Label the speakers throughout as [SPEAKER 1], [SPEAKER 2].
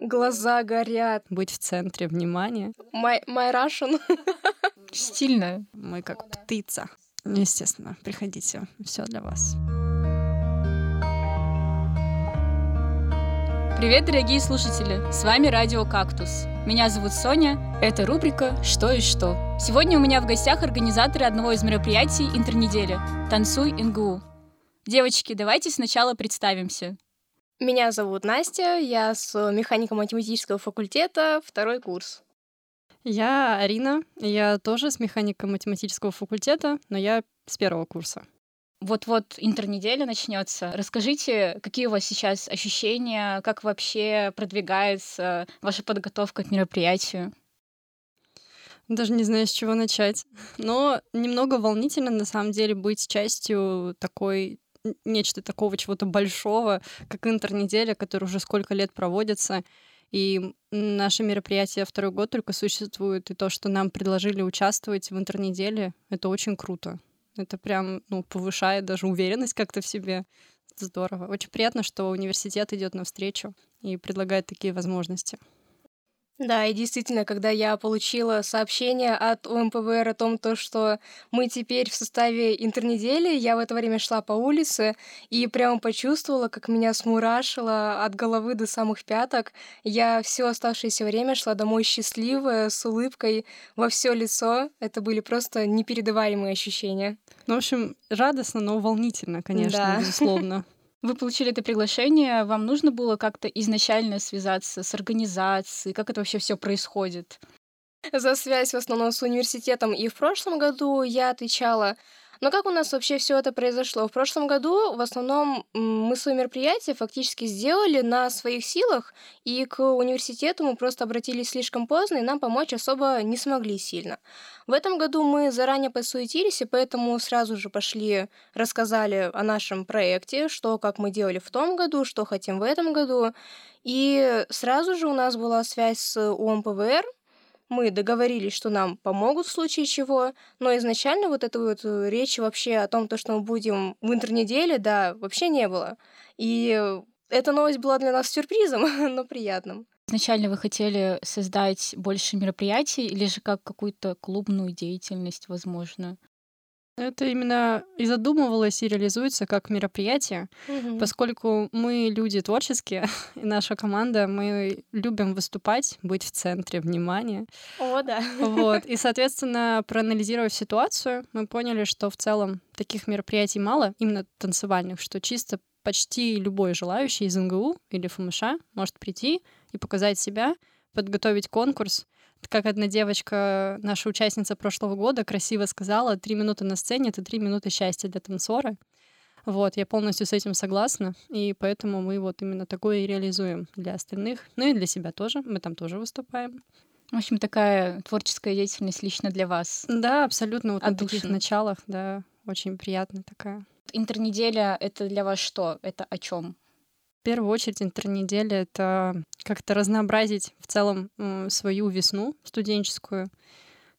[SPEAKER 1] Глаза горят.
[SPEAKER 2] Быть в центре внимания.
[SPEAKER 1] My, my Russian.
[SPEAKER 3] Стильно.
[SPEAKER 2] Мы как птица. Естественно, приходите. Все для вас.
[SPEAKER 3] Привет, дорогие слушатели! С вами Радио Кактус. Меня зовут Соня. Это рубрика «Что и что». Сегодня у меня в гостях организаторы одного из мероприятий интернедели «Танцуй НГУ». Девочки, давайте сначала представимся.
[SPEAKER 1] Меня зовут Настя, я с механико-математического факультета, второй курс.
[SPEAKER 2] Я Арина, я тоже с механико-математического факультета, но я с первого курса.
[SPEAKER 3] Вот-вот интернеделя начнется. Расскажите, какие у вас сейчас ощущения, как вообще продвигается ваша подготовка к мероприятию?
[SPEAKER 2] Даже не знаю, с чего начать. Но немного волнительно, на самом деле, быть частью такой нечто такого чего-то большого, как интернеделя, который уже сколько лет проводится. И наше мероприятие второй год только существует, и то, что нам предложили участвовать в интернеделе, это очень круто. Это прям, ну, повышает даже уверенность как-то в себе. Здорово. Очень приятно, что университет идет навстречу и предлагает такие возможности.
[SPEAKER 1] Да, и действительно, когда я получила сообщение от УМПВР о том, то, что мы теперь в составе интернедели, я в это время шла по улице и прямо почувствовала, как меня смурашило от головы до самых пяток. Я все оставшееся время шла домой счастливая, с улыбкой во все лицо. Это были просто непередаваемые ощущения.
[SPEAKER 2] Ну, в общем, радостно, но волнительно, конечно, да. безусловно.
[SPEAKER 3] Вы получили это приглашение, вам нужно было как-то изначально связаться с организацией, как это вообще все происходит?
[SPEAKER 1] За связь в основном с университетом и в прошлом году я отвечала но как у нас вообще все это произошло? В прошлом году в основном мы свои мероприятия фактически сделали на своих силах, и к университету мы просто обратились слишком поздно, и нам помочь особо не смогли сильно. В этом году мы заранее подсуетились, и поэтому сразу же пошли, рассказали о нашем проекте, что, как мы делали в том году, что хотим в этом году. И сразу же у нас была связь с УМПВР, мы договорились, что нам помогут в случае чего, но изначально вот этой вот э, речи вообще о том, то, что мы будем в интернеделе, да, вообще не было. И эта новость была для нас сюрпризом, но приятным.
[SPEAKER 3] Изначально вы хотели создать больше мероприятий или же как какую-то клубную деятельность, возможно?
[SPEAKER 2] Это именно и задумывалось, и реализуется как мероприятие, угу. поскольку мы люди творческие, и наша команда, мы любим выступать, быть в центре внимания.
[SPEAKER 1] О, да.
[SPEAKER 2] Вот. И, соответственно, проанализировав ситуацию, мы поняли, что в целом таких мероприятий мало, именно танцевальных, что чисто почти любой желающий из НГУ или ФМШ может прийти и показать себя, подготовить конкурс, как одна девочка, наша участница прошлого года, красиво сказала, три минуты на сцене — это три минуты счастья для танцора. Вот, я полностью с этим согласна, и поэтому мы вот именно такое и реализуем для остальных, ну и для себя тоже, мы там тоже выступаем.
[SPEAKER 3] В общем, такая творческая деятельность лично для вас.
[SPEAKER 2] Да, абсолютно, вот на таких началах, да, очень приятно такая.
[SPEAKER 3] Интернеделя — это для вас что? Это о чем?
[SPEAKER 2] В первую очередь интернеделя — это как-то разнообразить в целом свою весну студенческую,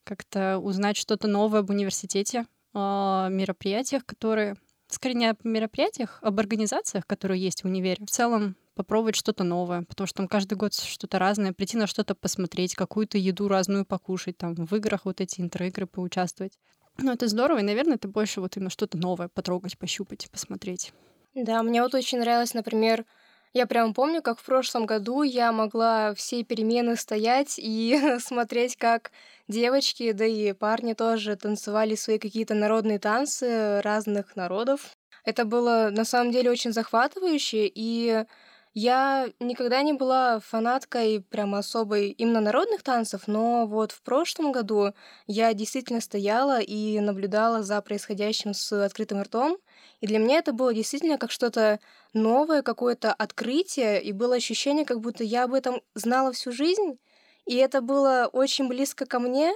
[SPEAKER 2] как-то узнать что-то новое об университете, о мероприятиях, которые... Скорее не об мероприятиях, об организациях, которые есть в универе. В целом попробовать что-то новое, потому что там каждый год что-то разное, прийти на что-то посмотреть, какую-то еду разную покушать, там в играх вот эти интроигры поучаствовать. Ну, это здорово, и, наверное, это больше вот именно что-то новое потрогать, пощупать, посмотреть.
[SPEAKER 1] Да, мне вот очень нравилось, например, я прям помню, как в прошлом году я могла все перемены стоять и смотреть, как девочки, да и парни тоже танцевали свои какие-то народные танцы разных народов. Это было на самом деле очень захватывающе, и я никогда не была фанаткой прям особой именно народных танцев, но вот в прошлом году я действительно стояла и наблюдала за происходящим с открытым ртом, и для меня это было действительно как что-то новое, какое-то открытие, и было ощущение, как будто я об этом знала всю жизнь, и это было очень близко ко мне,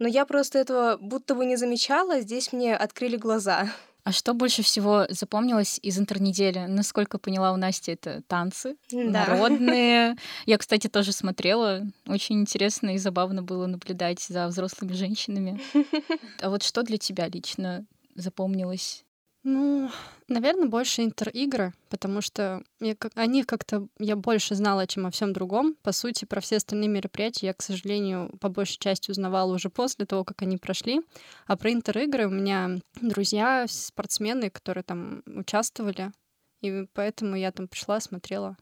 [SPEAKER 1] но я просто этого будто бы не замечала, здесь мне открыли глаза.
[SPEAKER 3] А что больше всего запомнилось из интернедели? Насколько поняла у Насти, это танцы да. народные. Я, кстати, тоже смотрела. Очень интересно и забавно было наблюдать за взрослыми женщинами. А вот что для тебя лично запомнилось?
[SPEAKER 2] Ну, наверное, больше интер-игры, потому что я, как, о них как-то я больше знала, чем о всем другом. По сути, про все остальные мероприятия я, к сожалению, по большей части узнавала уже после того, как они прошли. А про интер-игры у меня друзья, спортсмены, которые там участвовали, и поэтому я там пришла, смотрела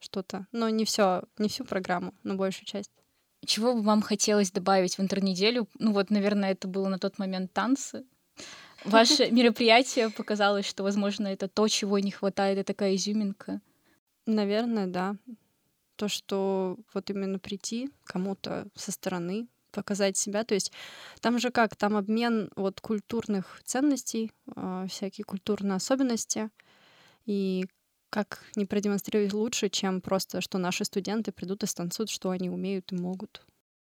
[SPEAKER 2] что-то. Но не все, не всю программу, но большую часть.
[SPEAKER 3] Чего бы вам хотелось добавить в интернеделю? Ну вот, наверное, это было на тот момент танцы. Ваше мероприятие показалось, что, возможно, это то, чего не хватает, это такая изюминка.
[SPEAKER 2] Наверное, да. То, что вот именно прийти кому-то со стороны, показать себя. То есть там же как, там обмен вот культурных ценностей, э, всякие культурные особенности. И как не продемонстрировать лучше, чем просто, что наши студенты придут и станцуют, что они умеют и могут.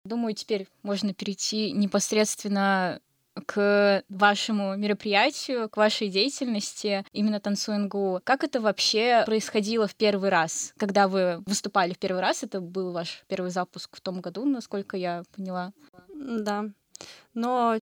[SPEAKER 3] Думаю, теперь можно перейти непосредственно к вашему мероприятию, к вашей деятельности, именно танцуингу. Как это вообще происходило в первый раз? Когда вы выступали в первый раз, это был ваш первый запуск в том году, насколько я поняла.
[SPEAKER 2] Да. Но,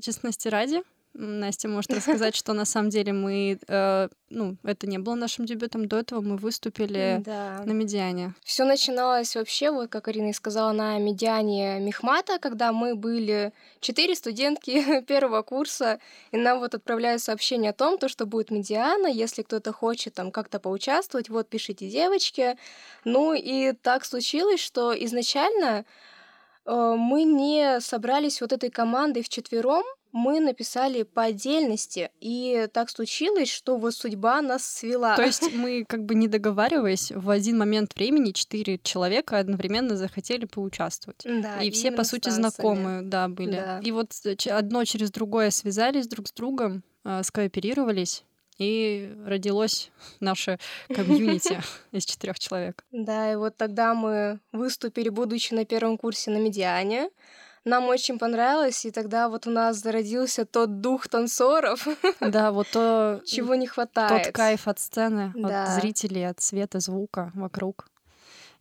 [SPEAKER 2] честности ради, Настя может рассказать, что на самом деле мы, э, ну, это не было нашим дебютом. До этого мы выступили да. на медиане.
[SPEAKER 1] Все начиналось вообще, вот как Арина и сказала, на медиане Мехмата, когда мы были четыре студентки первого курса, и нам вот отправляют сообщение о том, то, что будет медиана, если кто-то хочет там как-то поучаствовать, вот пишите девочки. Ну и так случилось, что изначально э, мы не собрались вот этой командой в четвером, мы написали по отдельности, и так случилось, что вот судьба нас свела.
[SPEAKER 2] То есть мы как бы не договариваясь, в один момент времени четыре человека одновременно захотели поучаствовать.
[SPEAKER 1] Да,
[SPEAKER 2] и все, по сути, знакомые, да, были. Да. И вот одно через другое связались друг с другом, а, скооперировались, и родилось наше комьюнити из четырех человек.
[SPEAKER 1] Да, и вот тогда мы выступили, будучи на первом курсе на медиане нам очень понравилось, и тогда вот у нас зародился тот дух танцоров.
[SPEAKER 2] Да, вот то...
[SPEAKER 1] Чего не хватает.
[SPEAKER 2] Тот кайф от сцены, да. от зрителей, от света, звука вокруг.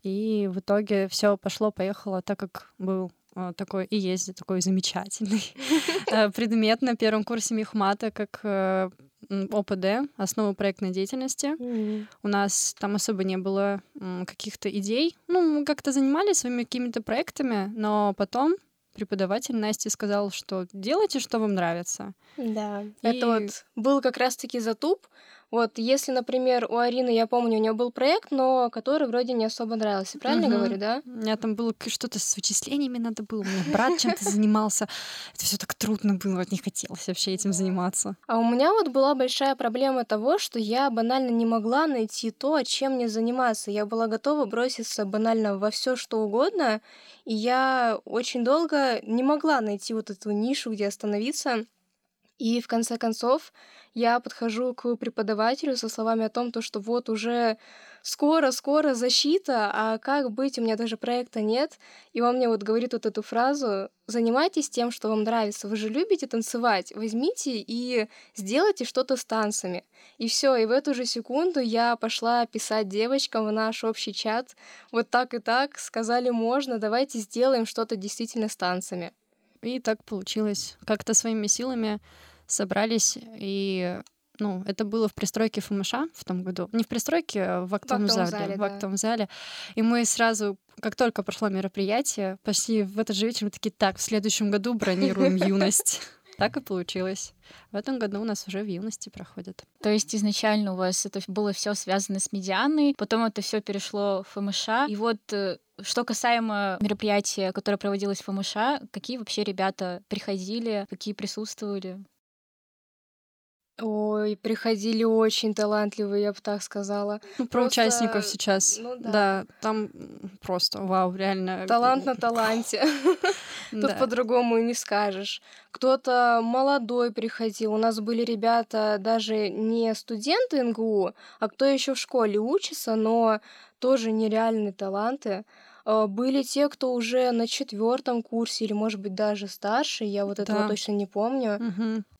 [SPEAKER 2] И в итоге все пошло-поехало так, как был э, такой и есть такой замечательный э, предмет на первом курсе Мехмата, как э, ОПД, основы проектной деятельности. Mm-hmm. У нас там особо не было каких-то идей. Ну, мы как-то занимались своими какими-то проектами, но потом преподаватель Насти сказал, что делайте, что вам нравится.
[SPEAKER 1] Да, и... это вот был как раз-таки затуп. Вот если, например, у Арины, я помню, у нее был проект, но который вроде не особо нравился. Правильно угу. говорю, да?
[SPEAKER 2] У меня там было что-то с вычислениями надо было. У меня брат чем-то занимался. Это все так трудно было, вот не хотелось вообще этим заниматься.
[SPEAKER 1] А у меня вот была большая проблема того, что я банально не могла найти то, чем мне заниматься. Я была готова броситься банально во все что угодно, и я очень долго не могла найти вот эту нишу, где остановиться. И в конце концов я подхожу к преподавателю со словами о том, то, что вот уже скоро-скоро защита, а как быть, у меня даже проекта нет. И он мне вот говорит вот эту фразу, занимайтесь тем, что вам нравится, вы же любите танцевать, возьмите и сделайте что-то с танцами. И все, и в эту же секунду я пошла писать девочкам в наш общий чат, вот так и так, сказали, можно, давайте сделаем что-то действительно с танцами.
[SPEAKER 2] И так получилось. Как-то своими силами собрались и ну, это было в пристройке ФМШ в том году. Не в пристройке, а в актовом, в зале. зале. В актовом да. зале. И мы сразу, как только прошло мероприятие, почти в этот же вечер мы такие, так, в следующем году бронируем юность. Так и получилось. В этом году у нас уже в юности проходит.
[SPEAKER 3] То есть изначально у вас это было все связано с медианой, потом это все перешло в ФМШ. И вот э, что касаемо мероприятия, которое проводилось в ФМШ, какие вообще ребята приходили, какие присутствовали?
[SPEAKER 1] Ой, приходили очень талантливые, я бы так сказала.
[SPEAKER 2] Ну, про просто... участников сейчас. Ну, да. да, там просто вау, реально.
[SPEAKER 1] Талант на таланте. Тут по-другому и не скажешь. Кто-то молодой приходил. У нас были ребята даже не студенты НГУ, а кто еще в школе учится, но тоже нереальные таланты. А, были те, кто уже на четвертом курсе или, может быть, даже старше. Я вот этого
[SPEAKER 2] Да.
[SPEAKER 1] точно не помню.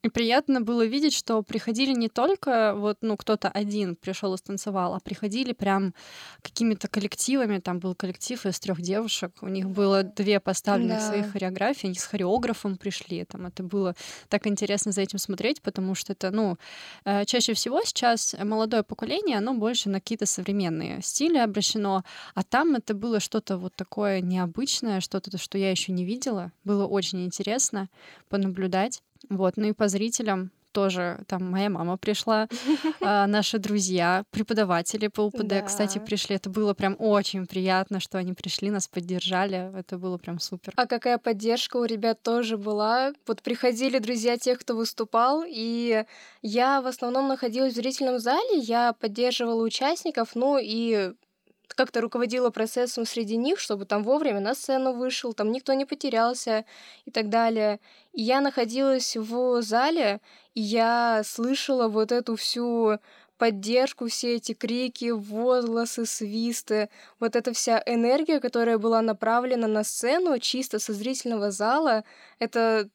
[SPEAKER 2] И приятно было видеть, что приходили не только вот, ну, кто-то один пришел и станцевал, а приходили прям какими-то коллективами. Там был коллектив из трех девушек. У них было две поставленных
[SPEAKER 1] Да.
[SPEAKER 2] своих хореографии. Они с хореографом пришли. Там это было так интересно за этим смотреть, потому что это, ну, э, чаще всего сейчас молодое поколение, оно больше на какие-то современные стили обращено, а там это было что-то вот такое необычное, что-то, что я еще не видела. Было очень интересно понаблюдать. Вот, ну и по зрителям тоже там моя мама пришла, а, наши друзья, преподаватели по УПД, кстати,
[SPEAKER 1] Да.
[SPEAKER 2] пришли. Это было прям очень приятно, что они пришли, нас поддержали. Это было прям супер.
[SPEAKER 1] А какая поддержка у ребят тоже была. Вот приходили друзья тех, кто выступал, и я в основном находилась в зрительном зале, я поддерживала участников, ну и как-то руководила процессом среди них, чтобы там вовремя на сцену вышел, там никто не потерялся и так далее. И я находилась в зале, и я слышала вот эту всю поддержку, все эти крики, возгласы, свисты, вот эта вся энергия, которая была направлена на сцену чисто со зрительного зала, это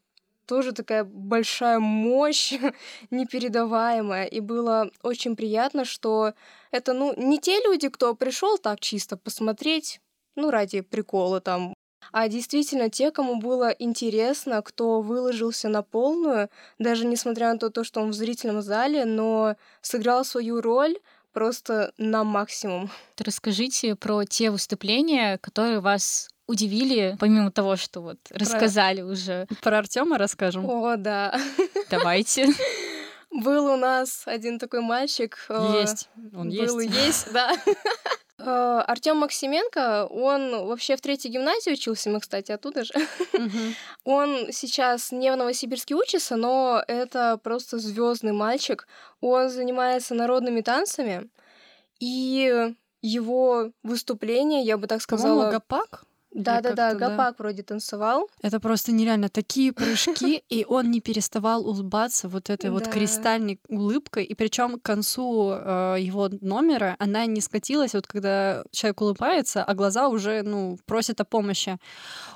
[SPEAKER 1] тоже такая большая мощь, непередаваемая. И было очень приятно, что это, ну, не те люди, кто пришел так чисто посмотреть, ну, ради прикола там, а действительно те, кому было интересно, кто выложился на полную, даже несмотря на то, то, что он в зрительном зале, но сыграл свою роль просто на максимум.
[SPEAKER 3] Расскажите про те выступления, которые вас удивили, помимо того, что вот рассказали уже.
[SPEAKER 2] Про Артема расскажем.
[SPEAKER 1] О, да.
[SPEAKER 3] Давайте.
[SPEAKER 1] Был у нас один такой мальчик. э,
[SPEAKER 2] Есть. Он
[SPEAKER 1] был
[SPEAKER 2] есть.
[SPEAKER 1] есть, да. Артем Максименко, он вообще в третьей гимназии учился, мы, кстати, оттуда же.
[SPEAKER 2] Мгм.
[SPEAKER 1] Он сейчас не в Новосибирске учится, но это просто звездный мальчик. Он занимается народными танцами, и его выступление, я бы так сказала...
[SPEAKER 2] Гапак? Или
[SPEAKER 1] Да-да-да,
[SPEAKER 2] как-то, да.
[SPEAKER 1] Гапак вроде танцевал.
[SPEAKER 2] Это просто нереально. Такие прыжки, и он не переставал улыбаться вот этой вот
[SPEAKER 1] Да.
[SPEAKER 2] кристальной улыбкой. И причем к концу э, его номера она не скатилась, вот когда человек улыбается, а глаза уже, ну, просят о помощи.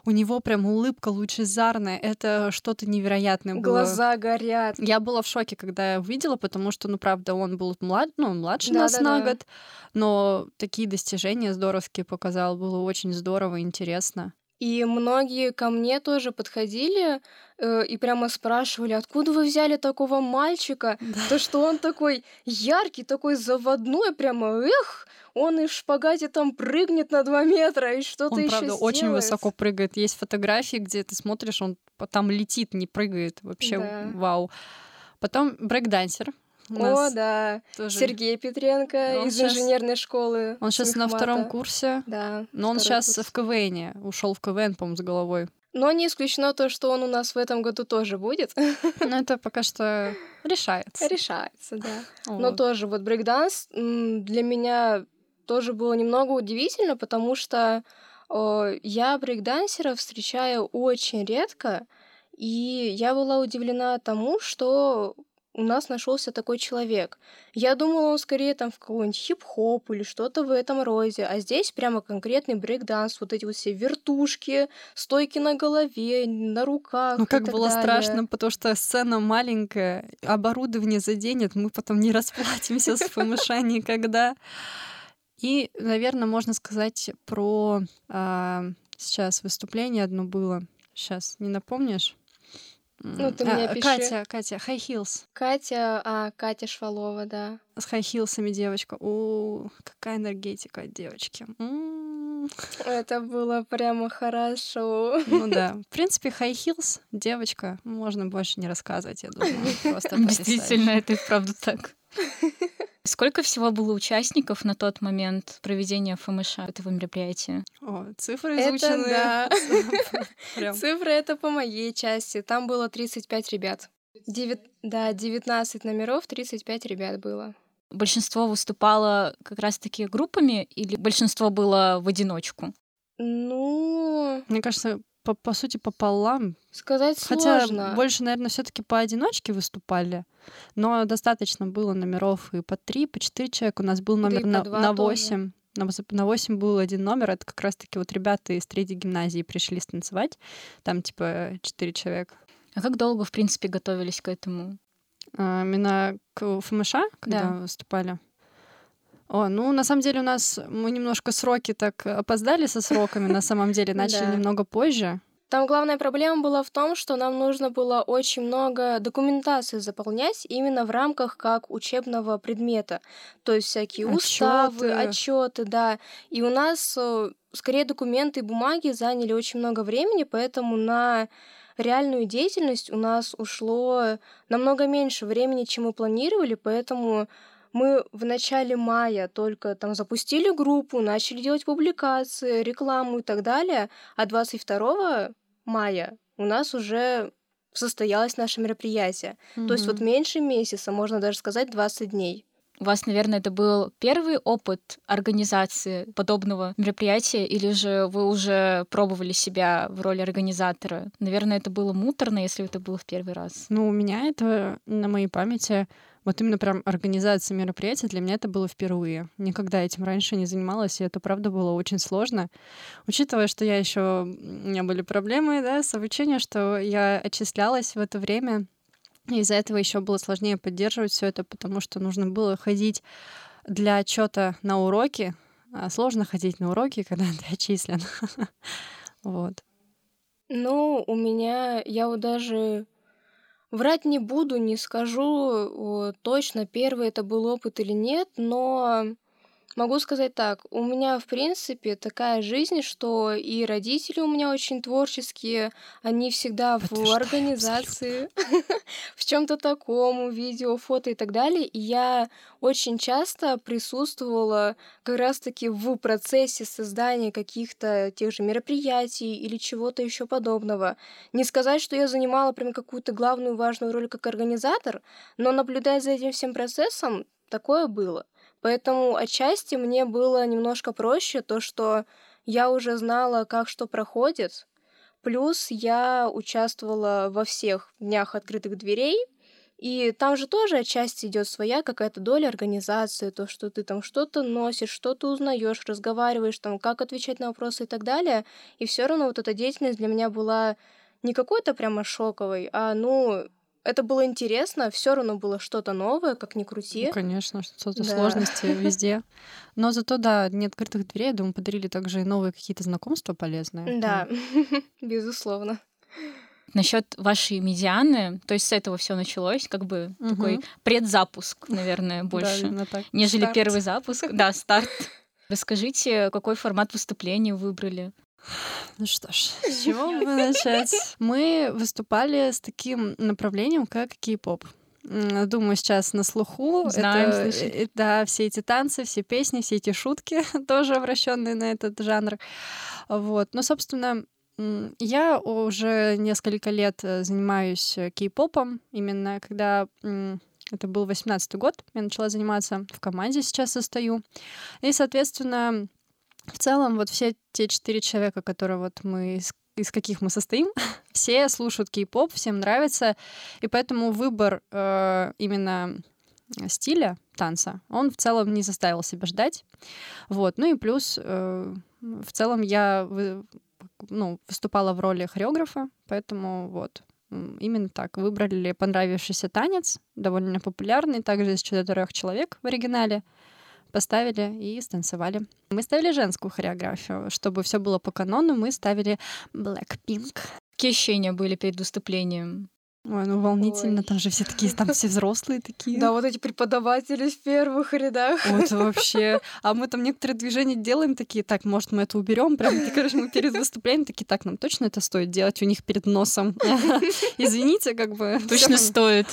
[SPEAKER 2] У него прям улыбка лучезарная. Это что-то невероятное было.
[SPEAKER 1] Глаза горят.
[SPEAKER 2] Я была в шоке, когда я увидела, потому что, ну, правда, он был млад... ну, младше нас на год, но такие достижения здоровские показал. Было очень здорово и интересно.
[SPEAKER 1] И многие ко мне тоже подходили э, и прямо спрашивали, откуда вы взяли такого мальчика? То, что он такой яркий, такой заводной, прямо эх, он и в шпагате там прыгнет на два метра и что-то
[SPEAKER 2] Он,
[SPEAKER 1] еще
[SPEAKER 2] правда, очень высоко прыгает. Есть фотографии, где ты смотришь, он там летит, не прыгает. Вообще,
[SPEAKER 1] Да.
[SPEAKER 2] вау. Потом брейкдансер.
[SPEAKER 1] О, да.
[SPEAKER 2] тоже-
[SPEAKER 1] Сергей Петренко
[SPEAKER 2] Он
[SPEAKER 1] из
[SPEAKER 2] щас-
[SPEAKER 1] инженерной школы.
[SPEAKER 2] Он сейчас на
[SPEAKER 1] Смехмата.
[SPEAKER 2] втором курсе,
[SPEAKER 1] Да.
[SPEAKER 2] но он сейчас
[SPEAKER 1] курс.
[SPEAKER 2] в КВН. Ушел в КВН, по-моему, с головой.
[SPEAKER 1] Но не исключено то, что он у нас в этом году тоже будет.
[SPEAKER 2] Но это пока что решается.
[SPEAKER 1] Решается, да. Но тоже вот брейкданс для меня тоже было немного удивительно, потому что я брейкдансеров встречаю очень редко, и я была удивлена тому, что у нас нашелся такой человек. Я думала, он скорее там в какой-нибудь хип-хоп или что-то в этом роде, а здесь прямо конкретный брейкданс, вот эти вот все вертушки, стойки на голове, на руках.
[SPEAKER 2] Ну, как было
[SPEAKER 1] далее.
[SPEAKER 2] страшно, потому что сцена маленькая, оборудование заденет, мы потом не расплатимся с ФМШ никогда. И, наверное, можно сказать про а, сейчас выступление одно было. Сейчас, не напомнишь?
[SPEAKER 1] Ну, ты
[SPEAKER 2] А,
[SPEAKER 1] мне пиши.
[SPEAKER 2] Катя, Катя, High Heels.
[SPEAKER 1] Катя, а, Катя Швалова, да.
[SPEAKER 2] С High Heels'ами девочка. О, какая энергетика от девочки. М.
[SPEAKER 1] Это было прямо хорошо.
[SPEAKER 2] Ну да. В принципе, High Heels, девочка, можно больше не рассказывать, я думаю. Просто
[SPEAKER 3] Действительно, это и правда так. Сколько всего было участников на тот момент проведения ФМШ этого мероприятия?
[SPEAKER 2] О, цифры
[SPEAKER 1] Это
[SPEAKER 2] изучены.
[SPEAKER 1] да.
[SPEAKER 2] Прям.
[SPEAKER 1] Цифры это по моей части. Там было 35 ребят. Девят- Да, 19 номеров, 35 ребят было.
[SPEAKER 3] Большинство выступало как раз-таки группами или большинство было в одиночку?
[SPEAKER 1] Ну,
[SPEAKER 2] Мне кажется, по, по сути, пополам.
[SPEAKER 1] сказать
[SPEAKER 2] Хотя
[SPEAKER 1] сложно.
[SPEAKER 2] больше, наверное, все-таки поодиночке выступали. Но достаточно было номеров и по три, по четыре человека. У нас был номер на, на восемь. На, на 8 был один номер, это как раз-таки вот ребята из третьей гимназии пришли станцевать. Там типа четыре человека.
[SPEAKER 3] А как долго, в принципе, готовились к этому?
[SPEAKER 2] А, именно к ФМШ, когда да. выступали? О, ну, на самом деле у нас мы немножко сроки так опоздали со сроками, на самом деле, начали немного позже.
[SPEAKER 1] Там главная проблема была в том, что нам нужно было очень много документации заполнять именно в рамках как учебного предмета. То есть всякие уставы, отчеты, да. И у нас э, скорее документы и бумаги заняли очень много времени, поэтому на реальную деятельность у нас ушло намного меньше времени, чем мы планировали, поэтому мы в начале мая только там запустили группу, начали делать публикации, рекламу и так далее, а 22 мая у нас уже состоялось наше мероприятие. Mm-hmm. То есть вот меньше месяца, можно даже сказать 20 дней.
[SPEAKER 3] У вас, наверное, это был первый опыт организации подобного мероприятия, или же вы уже пробовали себя в роли организатора? Наверное, это было муторно, если это было в первый раз.
[SPEAKER 2] Ну, у меня это на моей памяти вот именно прям организация мероприятия для меня это было впервые. Никогда этим раньше не занималась, и это правда было очень сложно. Учитывая, что я еще у меня были проблемы да, с обучением, что я отчислялась в это время, из-за этого еще было сложнее поддерживать все это, потому что нужно было ходить для отчета на уроки. А сложно ходить на уроки, когда ты отчислен. Вот.
[SPEAKER 1] Ну, у меня, я вот даже Врать не буду, не скажу точно, первый это был опыт или нет, но Могу сказать так, у меня, в принципе, такая жизнь, что и родители у меня очень творческие, они всегда в организации, в чем-то таком, видео, фото и так далее. И я очень часто присутствовала как раз-таки в процессе создания каких-то тех же мероприятий или чего-то еще подобного. Не сказать, что я занимала прям какую-то главную важную роль как организатор, но наблюдая за этим всем процессом, такое было. Поэтому отчасти мне было немножко проще то, что я уже знала, как что проходит. Плюс я участвовала во всех днях открытых дверей, и там же тоже отчасти идет своя какая-то доля организации, то, что ты там что-то носишь, что-то узнаешь, разговариваешь, там, как отвечать на вопросы и так далее. И все равно вот эта деятельность для меня была не какой-то прямо шоковой, а, ну, это было интересно, все равно было что-то новое, как ни крути.
[SPEAKER 2] Ну, конечно, что-то да. сложности везде. Но зато, да, не открытых дверей, я думаю, подарили также и новые какие-то знакомства полезные.
[SPEAKER 1] Да, безусловно.
[SPEAKER 3] Насчет вашей медианы, то есть с этого все началось, как бы угу. такой предзапуск, наверное, больше, да, нежели старт. первый запуск. Да, старт. Расскажите, какой формат выступления выбрали?
[SPEAKER 2] Ну что ж, с чего бы начать? Мы выступали с таким направлением, как кей-поп. Думаю, сейчас на слуху.
[SPEAKER 3] Знаем, это, э,
[SPEAKER 2] да, все эти танцы, все песни, все эти шутки тоже обращенные на этот жанр. Вот. Но, собственно, я уже несколько лет э, занимаюсь э, кей-попом. Именно когда это был 18 год, я начала заниматься в команде, сейчас состою. И, соответственно, в целом, вот все те четыре человека, которые вот мы из, из каких мы состоим, все слушают кей-поп, всем нравится, и поэтому выбор э, именно стиля танца, он в целом не заставил себя ждать. Вот. Ну и плюс, э, в целом я вы, ну, выступала в роли хореографа, поэтому вот именно так. Выбрали понравившийся танец, довольно популярный, также из четырех человек в оригинале поставили и станцевали. Мы ставили женскую хореографию. Чтобы все было по канону, мы ставили Blackpink.
[SPEAKER 3] Какие ощущения были перед выступлением?
[SPEAKER 2] Ой, ну волнительно, Ой. там же все такие, там все взрослые такие.
[SPEAKER 1] Да, вот эти преподаватели в первых рядах.
[SPEAKER 2] Вот вообще. А мы там некоторые движения делаем такие, так, может, мы это уберем, прям, короче, мы перед выступлением такие, так, нам точно это стоит делать у них перед носом? Извините, как бы.
[SPEAKER 3] Точно стоит.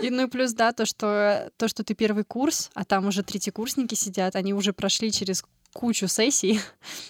[SPEAKER 2] И ну и плюс, да, то, что то, что ты первый курс, а там уже третьекурсники сидят, они уже прошли через кучу сессий.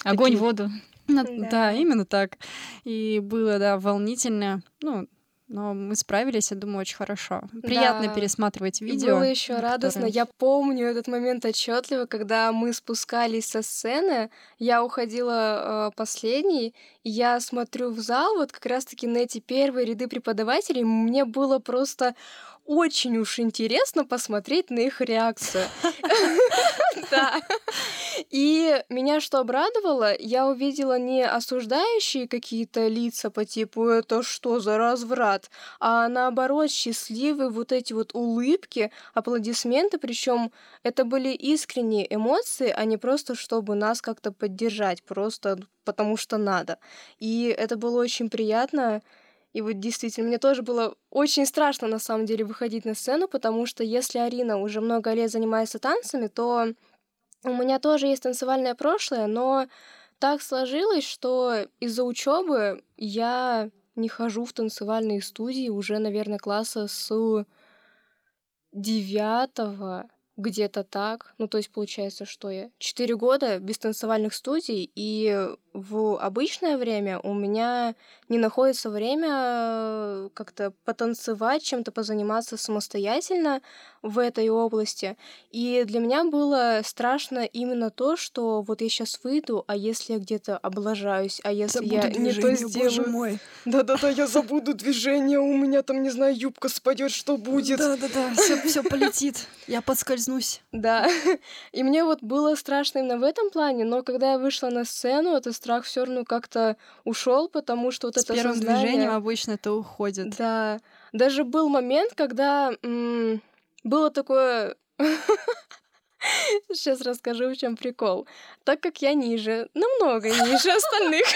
[SPEAKER 3] Огонь в воду.
[SPEAKER 2] Да. да, именно так. И было, да, волнительно. Ну, но мы справились, я думаю, очень хорошо. Приятно да. пересматривать видео.
[SPEAKER 1] Было еще которые... радостно. Я помню этот момент отчетливо, когда мы спускались со сцены. Я уходила э, последней, и я смотрю в зал, вот как раз-таки на эти первые ряды преподавателей. Мне было просто очень уж интересно посмотреть на их реакцию. Да. И меня что обрадовало, я увидела не осуждающие какие-то лица по типу «это что за разврат?», а наоборот счастливые вот эти вот улыбки, аплодисменты, причем это были искренние эмоции, а не просто чтобы нас как-то поддержать, просто потому что надо. И это было очень приятно. И вот действительно, мне тоже было очень страшно на самом деле выходить на сцену, потому что если Арина уже много лет занимается танцами, то у меня тоже есть танцевальное прошлое, но так сложилось, что из-за учебы я не хожу в танцевальные студии уже, наверное, класса с девятого где-то так. Ну, то есть получается, что я четыре года без танцевальных студий, и в обычное время у меня не находится время как-то потанцевать, чем-то позаниматься самостоятельно в этой области. И для меня было страшно именно то, что вот я сейчас выйду, а если я где-то облажаюсь, а если
[SPEAKER 2] Забуду
[SPEAKER 1] я не то сделаю...
[SPEAKER 2] боже мой.
[SPEAKER 1] Да-да-да, я забуду движение, у меня там, не знаю, юбка спадет, что будет.
[SPEAKER 2] Да-да-да, все, все полетит. Я подскользнусь.
[SPEAKER 1] Да. И мне вот было страшно именно в этом плане, но когда я вышла на сцену, этот страх все равно как-то ушел, потому что вот
[SPEAKER 2] С
[SPEAKER 1] это
[SPEAKER 2] первым
[SPEAKER 1] сознание-
[SPEAKER 2] движением обычно это уходит.
[SPEAKER 1] Да. Даже был момент, когда м, было такое... Сейчас расскажу, в чем прикол. Так как я ниже, намного ниже остальных,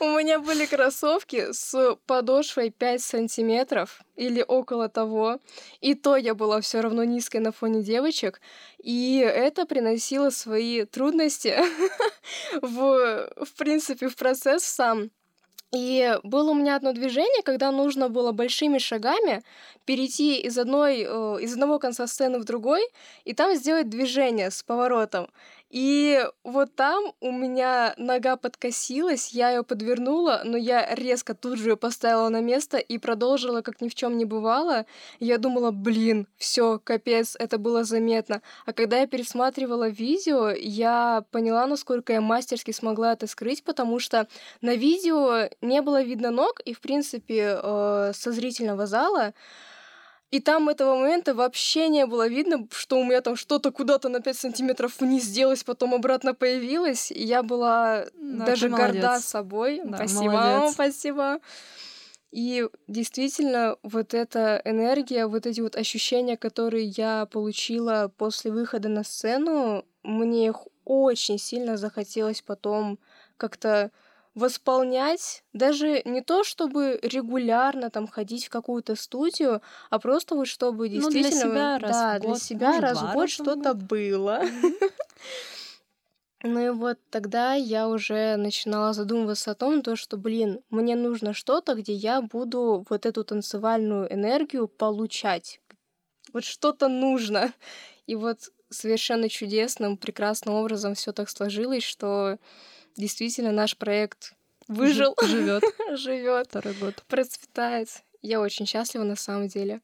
[SPEAKER 1] у меня были кроссовки с подошвой 5 сантиметров или около того. И то я была все равно низкой на фоне девочек. И это приносило свои трудности в, в принципе, в процесс сам. И было у меня одно движение, когда нужно было большими шагами перейти из, одной, э, из одного конца сцены в другой, и там сделать движение с поворотом. И вот там у меня нога подкосилась, я ее подвернула, но я резко тут же ее поставила на место и продолжила, как ни в чем не бывало. Я думала, блин, все, капец, это было заметно. А когда я пересматривала видео, я поняла, насколько я мастерски смогла это скрыть, потому что на видео не было видно ног, и, в принципе, э, со зрительного зала и там этого момента вообще не было видно, что у меня там что-то куда-то на 5 сантиметров вниз сделалось, потом обратно появилось. И я была
[SPEAKER 2] Да,
[SPEAKER 1] даже горда собой.
[SPEAKER 2] Да,
[SPEAKER 1] спасибо,
[SPEAKER 2] молодец.
[SPEAKER 1] спасибо. И действительно, вот эта энергия, вот эти вот ощущения, которые я получила после выхода на сцену, мне их очень сильно захотелось потом как-то восполнять, даже не то, чтобы регулярно там ходить в какую-то студию, а просто вот чтобы
[SPEAKER 2] Ну, для
[SPEAKER 1] действительно...
[SPEAKER 2] себя раз
[SPEAKER 1] да,
[SPEAKER 2] в
[SPEAKER 1] для
[SPEAKER 2] год,
[SPEAKER 1] себя раз в год
[SPEAKER 2] в
[SPEAKER 1] что-то
[SPEAKER 2] год.
[SPEAKER 1] было. Ну и вот тогда я уже начинала задумываться о том, то, что, блин, мне нужно что-то, где я буду вот эту танцевальную энергию получать. Вот что-то нужно. И вот совершенно чудесным, прекрасным образом все так сложилось, что действительно наш проект выжил,
[SPEAKER 2] Живет
[SPEAKER 1] живет,
[SPEAKER 2] второй год.
[SPEAKER 1] процветает. Я очень счастлива на самом деле.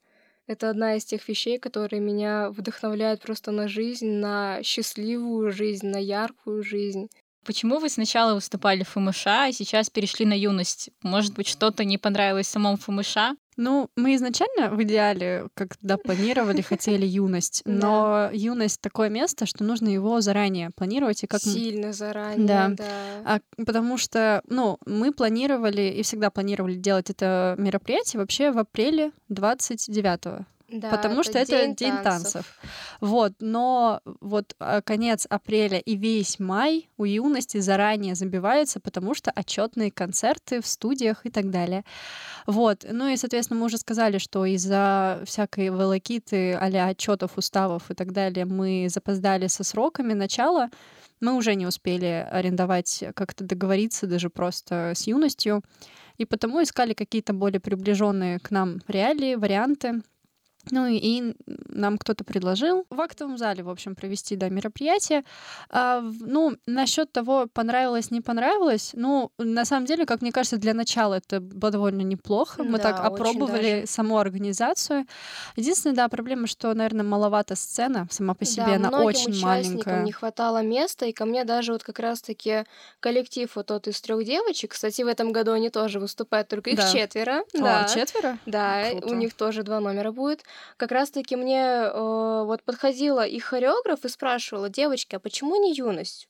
[SPEAKER 1] Это одна из тех вещей, которые меня вдохновляют просто на жизнь, на счастливую жизнь, на яркую жизнь.
[SPEAKER 3] Почему вы сначала выступали в ФМШ, а сейчас перешли на юность? Может быть, что-то не понравилось в самом ФМШ?
[SPEAKER 2] Ну, мы изначально в идеале, когда планировали, хотели юность, но юность такое место, что нужно его заранее планировать и как
[SPEAKER 1] Сильно заранее,
[SPEAKER 2] Да.
[SPEAKER 1] да.
[SPEAKER 2] А, потому что, ну, мы планировали и всегда планировали делать это мероприятие вообще в апреле 29-го.
[SPEAKER 1] Да,
[SPEAKER 2] потому что это день, танцев. Вот, но вот а, конец апреля и весь май у юности заранее забивается, потому что отчетные концерты в студиях и так далее. Вот, ну и, соответственно, мы уже сказали, что из-за всякой волокиты а отчетов, уставов и так далее мы запоздали со сроками начала. Мы уже не успели арендовать, как-то договориться даже просто с юностью. И потому искали какие-то более приближенные к нам реалии, варианты. Ну и, нам кто-то предложил в актовом зале, в общем, провести да, мероприятие. А, ну, насчет того, понравилось, не понравилось, ну, на самом деле, как мне кажется, для начала это было довольно неплохо. Мы
[SPEAKER 1] Да,
[SPEAKER 2] так опробовали саму организацию. Единственная, да, проблема, что, наверное, маловато сцена сама по себе,
[SPEAKER 1] да,
[SPEAKER 2] она очень маленькая.
[SPEAKER 1] не хватало места, и ко мне даже вот как раз-таки коллектив вот тот из трех девочек, кстати, в этом году они тоже выступают, только их
[SPEAKER 2] Да.
[SPEAKER 1] четверо.
[SPEAKER 2] О,
[SPEAKER 1] да.
[SPEAKER 2] четверо?
[SPEAKER 1] Да,
[SPEAKER 2] Круто.
[SPEAKER 1] у них тоже два номера будет. Как раз-таки мне э, вот подходила их хореограф и спрашивала, девочки, а почему не юность?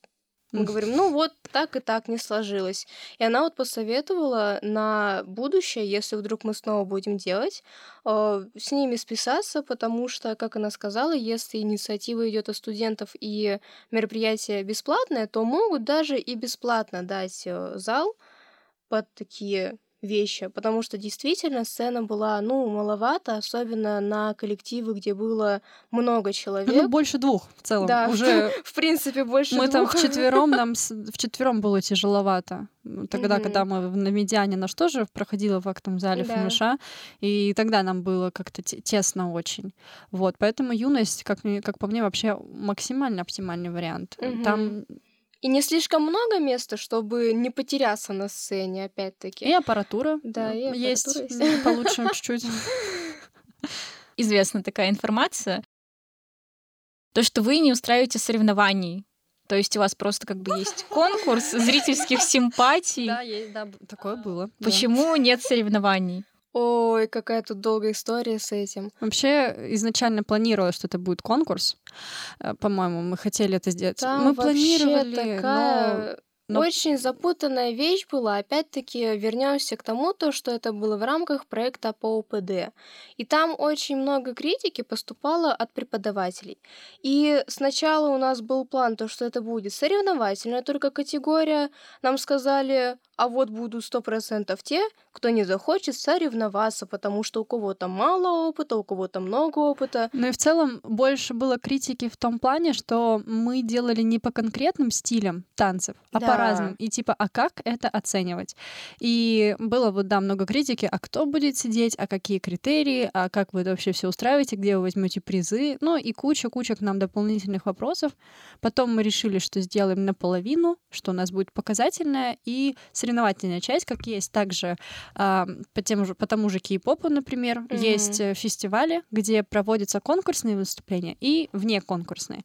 [SPEAKER 1] Мы говорим, ну вот так и так не сложилось. И она вот посоветовала на будущее, если вдруг мы снова будем делать, э, с ними списаться, потому что, как она сказала, если инициатива идет от студентов и мероприятие бесплатное, то могут даже и бесплатно дать э, зал под такие вещи, потому что действительно сцена была, ну, маловато, особенно на коллективы, где было много человек.
[SPEAKER 2] Ну, больше двух в целом.
[SPEAKER 1] Да,
[SPEAKER 2] уже
[SPEAKER 1] в принципе, больше
[SPEAKER 2] мы там
[SPEAKER 1] двух.
[SPEAKER 2] вчетвером, нам в четвером было тяжеловато. Тогда,
[SPEAKER 1] Мгм.
[SPEAKER 2] когда мы на медиане, наш тоже проходила в актовом зале
[SPEAKER 1] Да.
[SPEAKER 2] ФМШ, и тогда нам было как-то те- тесно очень. Вот, поэтому юность, как, мне- как по мне, вообще максимально оптимальный вариант.
[SPEAKER 1] Мгм.
[SPEAKER 2] Там
[SPEAKER 1] И не слишком много места, чтобы не потеряться на сцене, опять-таки.
[SPEAKER 2] и аппаратура
[SPEAKER 1] Да, и
[SPEAKER 2] есть,
[SPEAKER 1] аппаратура есть.
[SPEAKER 2] м, получше чуть-чуть.
[SPEAKER 3] Известна такая информация. То, что вы не устраиваете соревнований. То есть у вас просто как бы есть конкурс зрительских симпатий.
[SPEAKER 2] Да, есть, да, такое было.
[SPEAKER 3] Почему нет соревнований?
[SPEAKER 1] Ой, какая тут долгая история с этим.
[SPEAKER 2] Вообще изначально планировалось, что это будет конкурс. Э, По-моему, мы хотели это сделать.
[SPEAKER 1] Там
[SPEAKER 2] мы планировали,
[SPEAKER 1] такая
[SPEAKER 2] но
[SPEAKER 1] очень запутанная вещь была. Опять-таки вернемся к тому, то, что это было в рамках проекта по УПД. И там очень много критики поступало от преподавателей. И сначала у нас был план, то, что это будет соревновательная только категория. Нам сказали, а вот будут 100% те, кто не захочет соревноваться, потому что у кого-то мало опыта, у кого-то много опыта.
[SPEAKER 2] Ну и в целом больше было критики в том плане, что мы делали не по конкретным стилям танцев, а
[SPEAKER 1] Да.
[SPEAKER 2] по разным. И типа, а как это оценивать? И было вот, да, много критики, а кто будет сидеть, а какие критерии, а как вы это вообще все устраиваете, где вы возьмете призы, ну и куча-куча к нам дополнительных вопросов. Потом мы решили, что сделаем наполовину, что у нас будет показательная и соревновательная часть, как есть также а, по, тем же, по тому же кей-попу, например,
[SPEAKER 1] Мгм.
[SPEAKER 2] есть э, фестивали, где проводятся конкурсные выступления и вне конкурсные.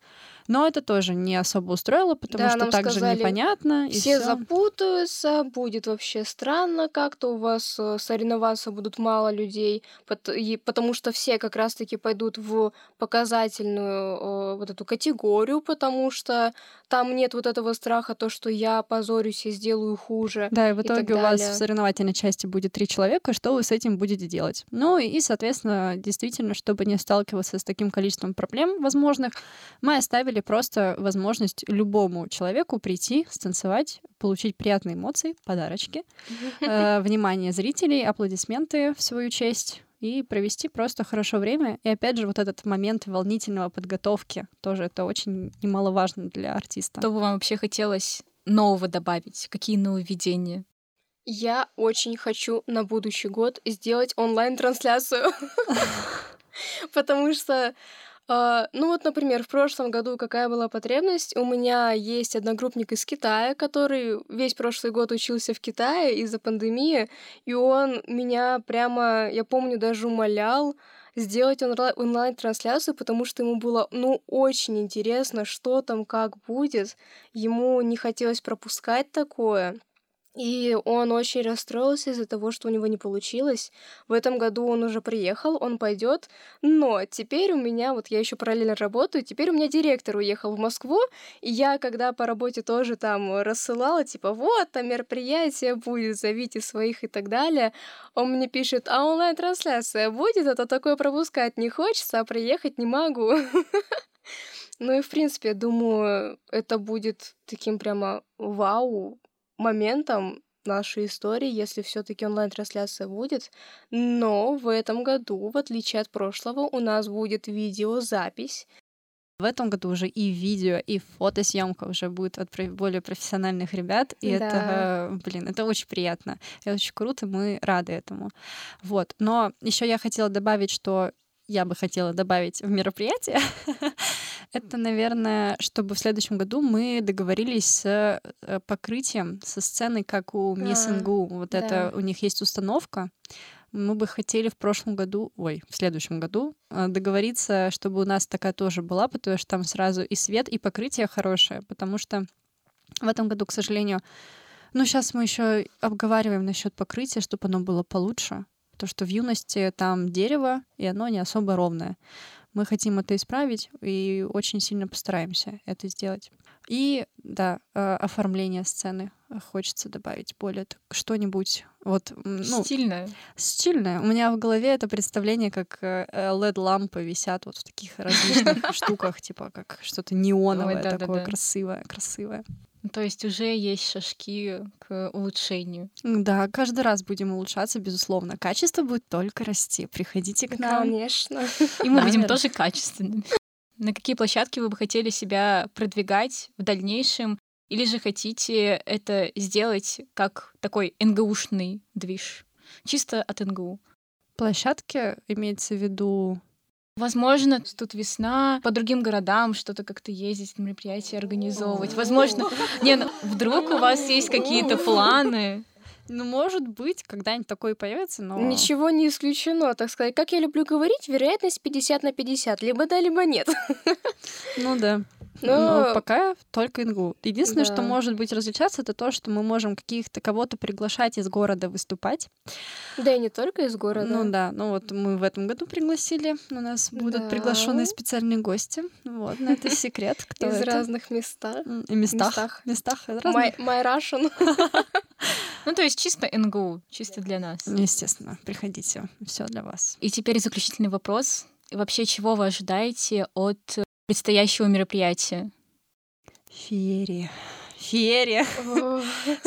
[SPEAKER 2] Но это тоже не особо устроило, потому
[SPEAKER 1] Да,
[SPEAKER 2] что также
[SPEAKER 1] сказали,
[SPEAKER 2] непонятно. и
[SPEAKER 1] Все
[SPEAKER 2] всё.
[SPEAKER 1] запутаются, будет вообще странно как-то, у вас э, соревноваться будут мало людей, пот- и потому что все как раз-таки пойдут в показательную э, вот эту категорию, потому что там нет вот этого страха, то, что я позорюсь и сделаю хуже.
[SPEAKER 2] Да, и в
[SPEAKER 1] и
[SPEAKER 2] итоге у вас в соревновательной части будет три человека, что вы с этим будете делать? Ну и, соответственно, действительно, чтобы не сталкиваться с таким количеством проблем возможных, мы оставили просто возможность любому человеку прийти, станцевать, получить приятные эмоции, подарочки, э, внимание зрителей, аплодисменты в свою честь и провести просто хорошо время. И опять же, вот этот момент волнительного подготовки тоже это очень немаловажно для артиста.
[SPEAKER 3] Что бы вам вообще хотелось нового добавить? Какие нововведения?
[SPEAKER 1] Я очень хочу на будущий год сделать онлайн-трансляцию. Потому что, а, ну вот, например, в прошлом году какая была потребность? У меня есть одногруппник из Китая, который весь прошлый год учился в Китае из-за пандемии, и он меня прямо, я помню, даже умолял сделать онла- онлайн-трансляцию, потому что ему было, ну, очень интересно, что там, как будет. Ему не хотелось пропускать такое. И он очень расстроился из-за того, что у него не получилось. В этом году он уже приехал, он пойдет. Но теперь у меня, вот я еще параллельно работаю, теперь у меня директор уехал в Москву, и я, когда по работе тоже там рассылала, типа, вот, там мероприятие будет, зовите своих и так далее, он мне пишет, а онлайн-трансляция будет, а то такое пропускать не хочется, а приехать не могу. Ну и, в принципе, я думаю, это будет таким прямо вау моментом нашей истории, если все-таки онлайн-трансляция будет. Но в этом году, в отличие от прошлого, у нас будет видеозапись.
[SPEAKER 2] В этом году уже и видео, и фотосъемка уже будет от более профессиональных ребят. И
[SPEAKER 1] Да.
[SPEAKER 2] это, блин, это очень приятно. Это очень круто, мы рады этому. Вот. Но еще я хотела добавить, что я бы хотела добавить в мероприятие. Это, наверное, чтобы в следующем году мы договорились с э, покрытием, со сценой, как у Мисс
[SPEAKER 1] А,
[SPEAKER 2] НГУ. Вот
[SPEAKER 1] да.
[SPEAKER 2] это у них есть установка. Мы бы хотели в прошлом году, ой, в следующем году э, договориться, чтобы у нас такая тоже была, потому что там сразу и свет, и покрытие хорошее, потому что в этом году, к сожалению, ну сейчас мы еще обговариваем насчет покрытия, чтобы оно было получше, то, что в юности там дерево, и оно не особо ровное. Мы хотим это исправить и очень сильно постараемся это сделать. И да, э, оформление сцены хочется добавить более так что-нибудь вот ну,
[SPEAKER 3] стильное.
[SPEAKER 2] Стильное. У меня в голове это представление, как LED-лампы висят вот в таких различных штуках, типа как что-то неоновое такое красивое, красивое.
[SPEAKER 3] Ну, то есть уже есть шажки к улучшению.
[SPEAKER 2] Да, каждый раз будем улучшаться, безусловно. Качество будет только расти. Приходите к нам.
[SPEAKER 1] Конечно.
[SPEAKER 3] И мы будем тоже качественными. На какие площадки вы бы хотели себя продвигать в дальнейшем? Или же хотите это сделать как такой НГУшный движ? Чисто от НГУ.
[SPEAKER 2] Площадки имеется в виду
[SPEAKER 3] Возможно, тут весна, по другим городам что-то как-то ездить, мероприятия организовывать. Возможно, не, ну, вдруг у вас есть какие-то планы.
[SPEAKER 2] Ну, может быть, когда-нибудь такое появится, но...
[SPEAKER 1] Ничего не исключено, так сказать. Как я люблю говорить, вероятность 50 на 50. Либо да, либо нет.
[SPEAKER 2] Ну да. Но... Но пока только ИНГУ. Единственное, да. что может быть различаться, это то, что мы можем каких-то кого-то приглашать из города выступать.
[SPEAKER 1] Да и не только из города.
[SPEAKER 2] Ну да, ну вот мы в этом году пригласили, у нас будут да. приглашенные специальные гости. Вот, но это секрет,
[SPEAKER 1] кто Из это. разных местах.
[SPEAKER 2] И местах. Местах.
[SPEAKER 1] местах my, my Russian.
[SPEAKER 3] Ну, то есть чисто НГУ, чисто для нас.
[SPEAKER 2] Естественно, приходите, все для вас.
[SPEAKER 3] И теперь заключительный вопрос. Вообще, чего вы ожидаете от предстоящего мероприятия?
[SPEAKER 2] Феерия. Феерия.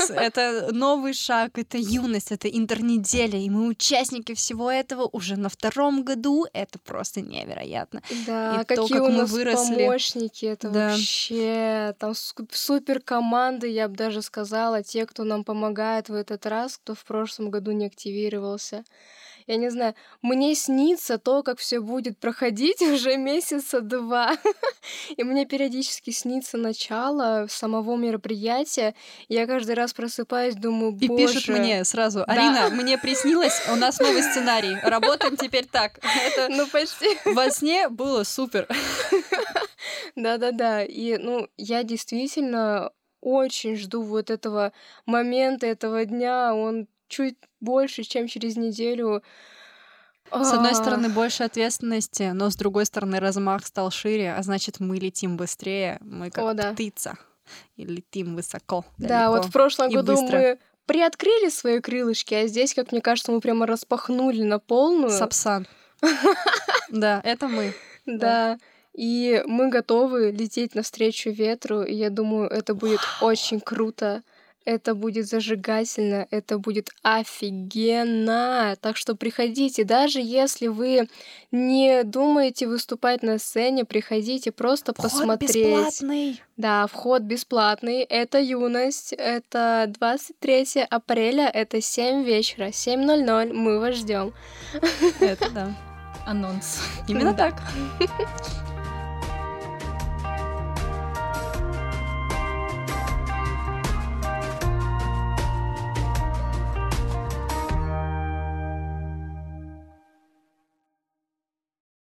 [SPEAKER 2] это новый шаг, это юность, это интернеделя, и мы участники всего этого уже на втором году. Это просто невероятно.
[SPEAKER 1] Да, и какие то, как у нас мы выросли. помощники, это да. вообще там супер команды, я бы даже сказала, те, кто нам помогает в этот раз, кто в прошлом году не активировался я не знаю, мне снится то, как все будет проходить уже месяца два. И мне периодически снится начало самого мероприятия. Я каждый раз просыпаюсь, думаю, боже.
[SPEAKER 2] И пишет мне сразу, Арина, да. мне приснилось, у нас новый сценарий, работаем теперь так.
[SPEAKER 1] Это ну почти.
[SPEAKER 2] Во сне было супер.
[SPEAKER 1] Да-да-да. И, ну, я действительно очень жду вот этого момента, этого дня. Он чуть больше, чем через неделю.
[SPEAKER 2] С одной стороны, больше ответственности, но с другой стороны, размах стал шире, а значит, мы летим быстрее, мы как О, да. птица, и летим высоко.
[SPEAKER 1] Да, вот в прошлом году быстро. мы приоткрыли свои крылышки, а здесь, как мне кажется, мы прямо распахнули на полную.
[SPEAKER 2] Сапсан. Да, это мы.
[SPEAKER 1] Да. И мы готовы лететь навстречу ветру, и я думаю, это будет очень круто. Это будет зажигательно, это будет офигенно. Так что приходите, даже если вы не думаете выступать на сцене, приходите просто
[SPEAKER 2] вход
[SPEAKER 1] посмотреть.
[SPEAKER 2] бесплатный.
[SPEAKER 1] Да, вход бесплатный. Это юность. Это 23 апреля, это 7 вечера, 7.00. Мы вас ждем.
[SPEAKER 2] Это да.
[SPEAKER 3] Анонс.
[SPEAKER 2] Именно так.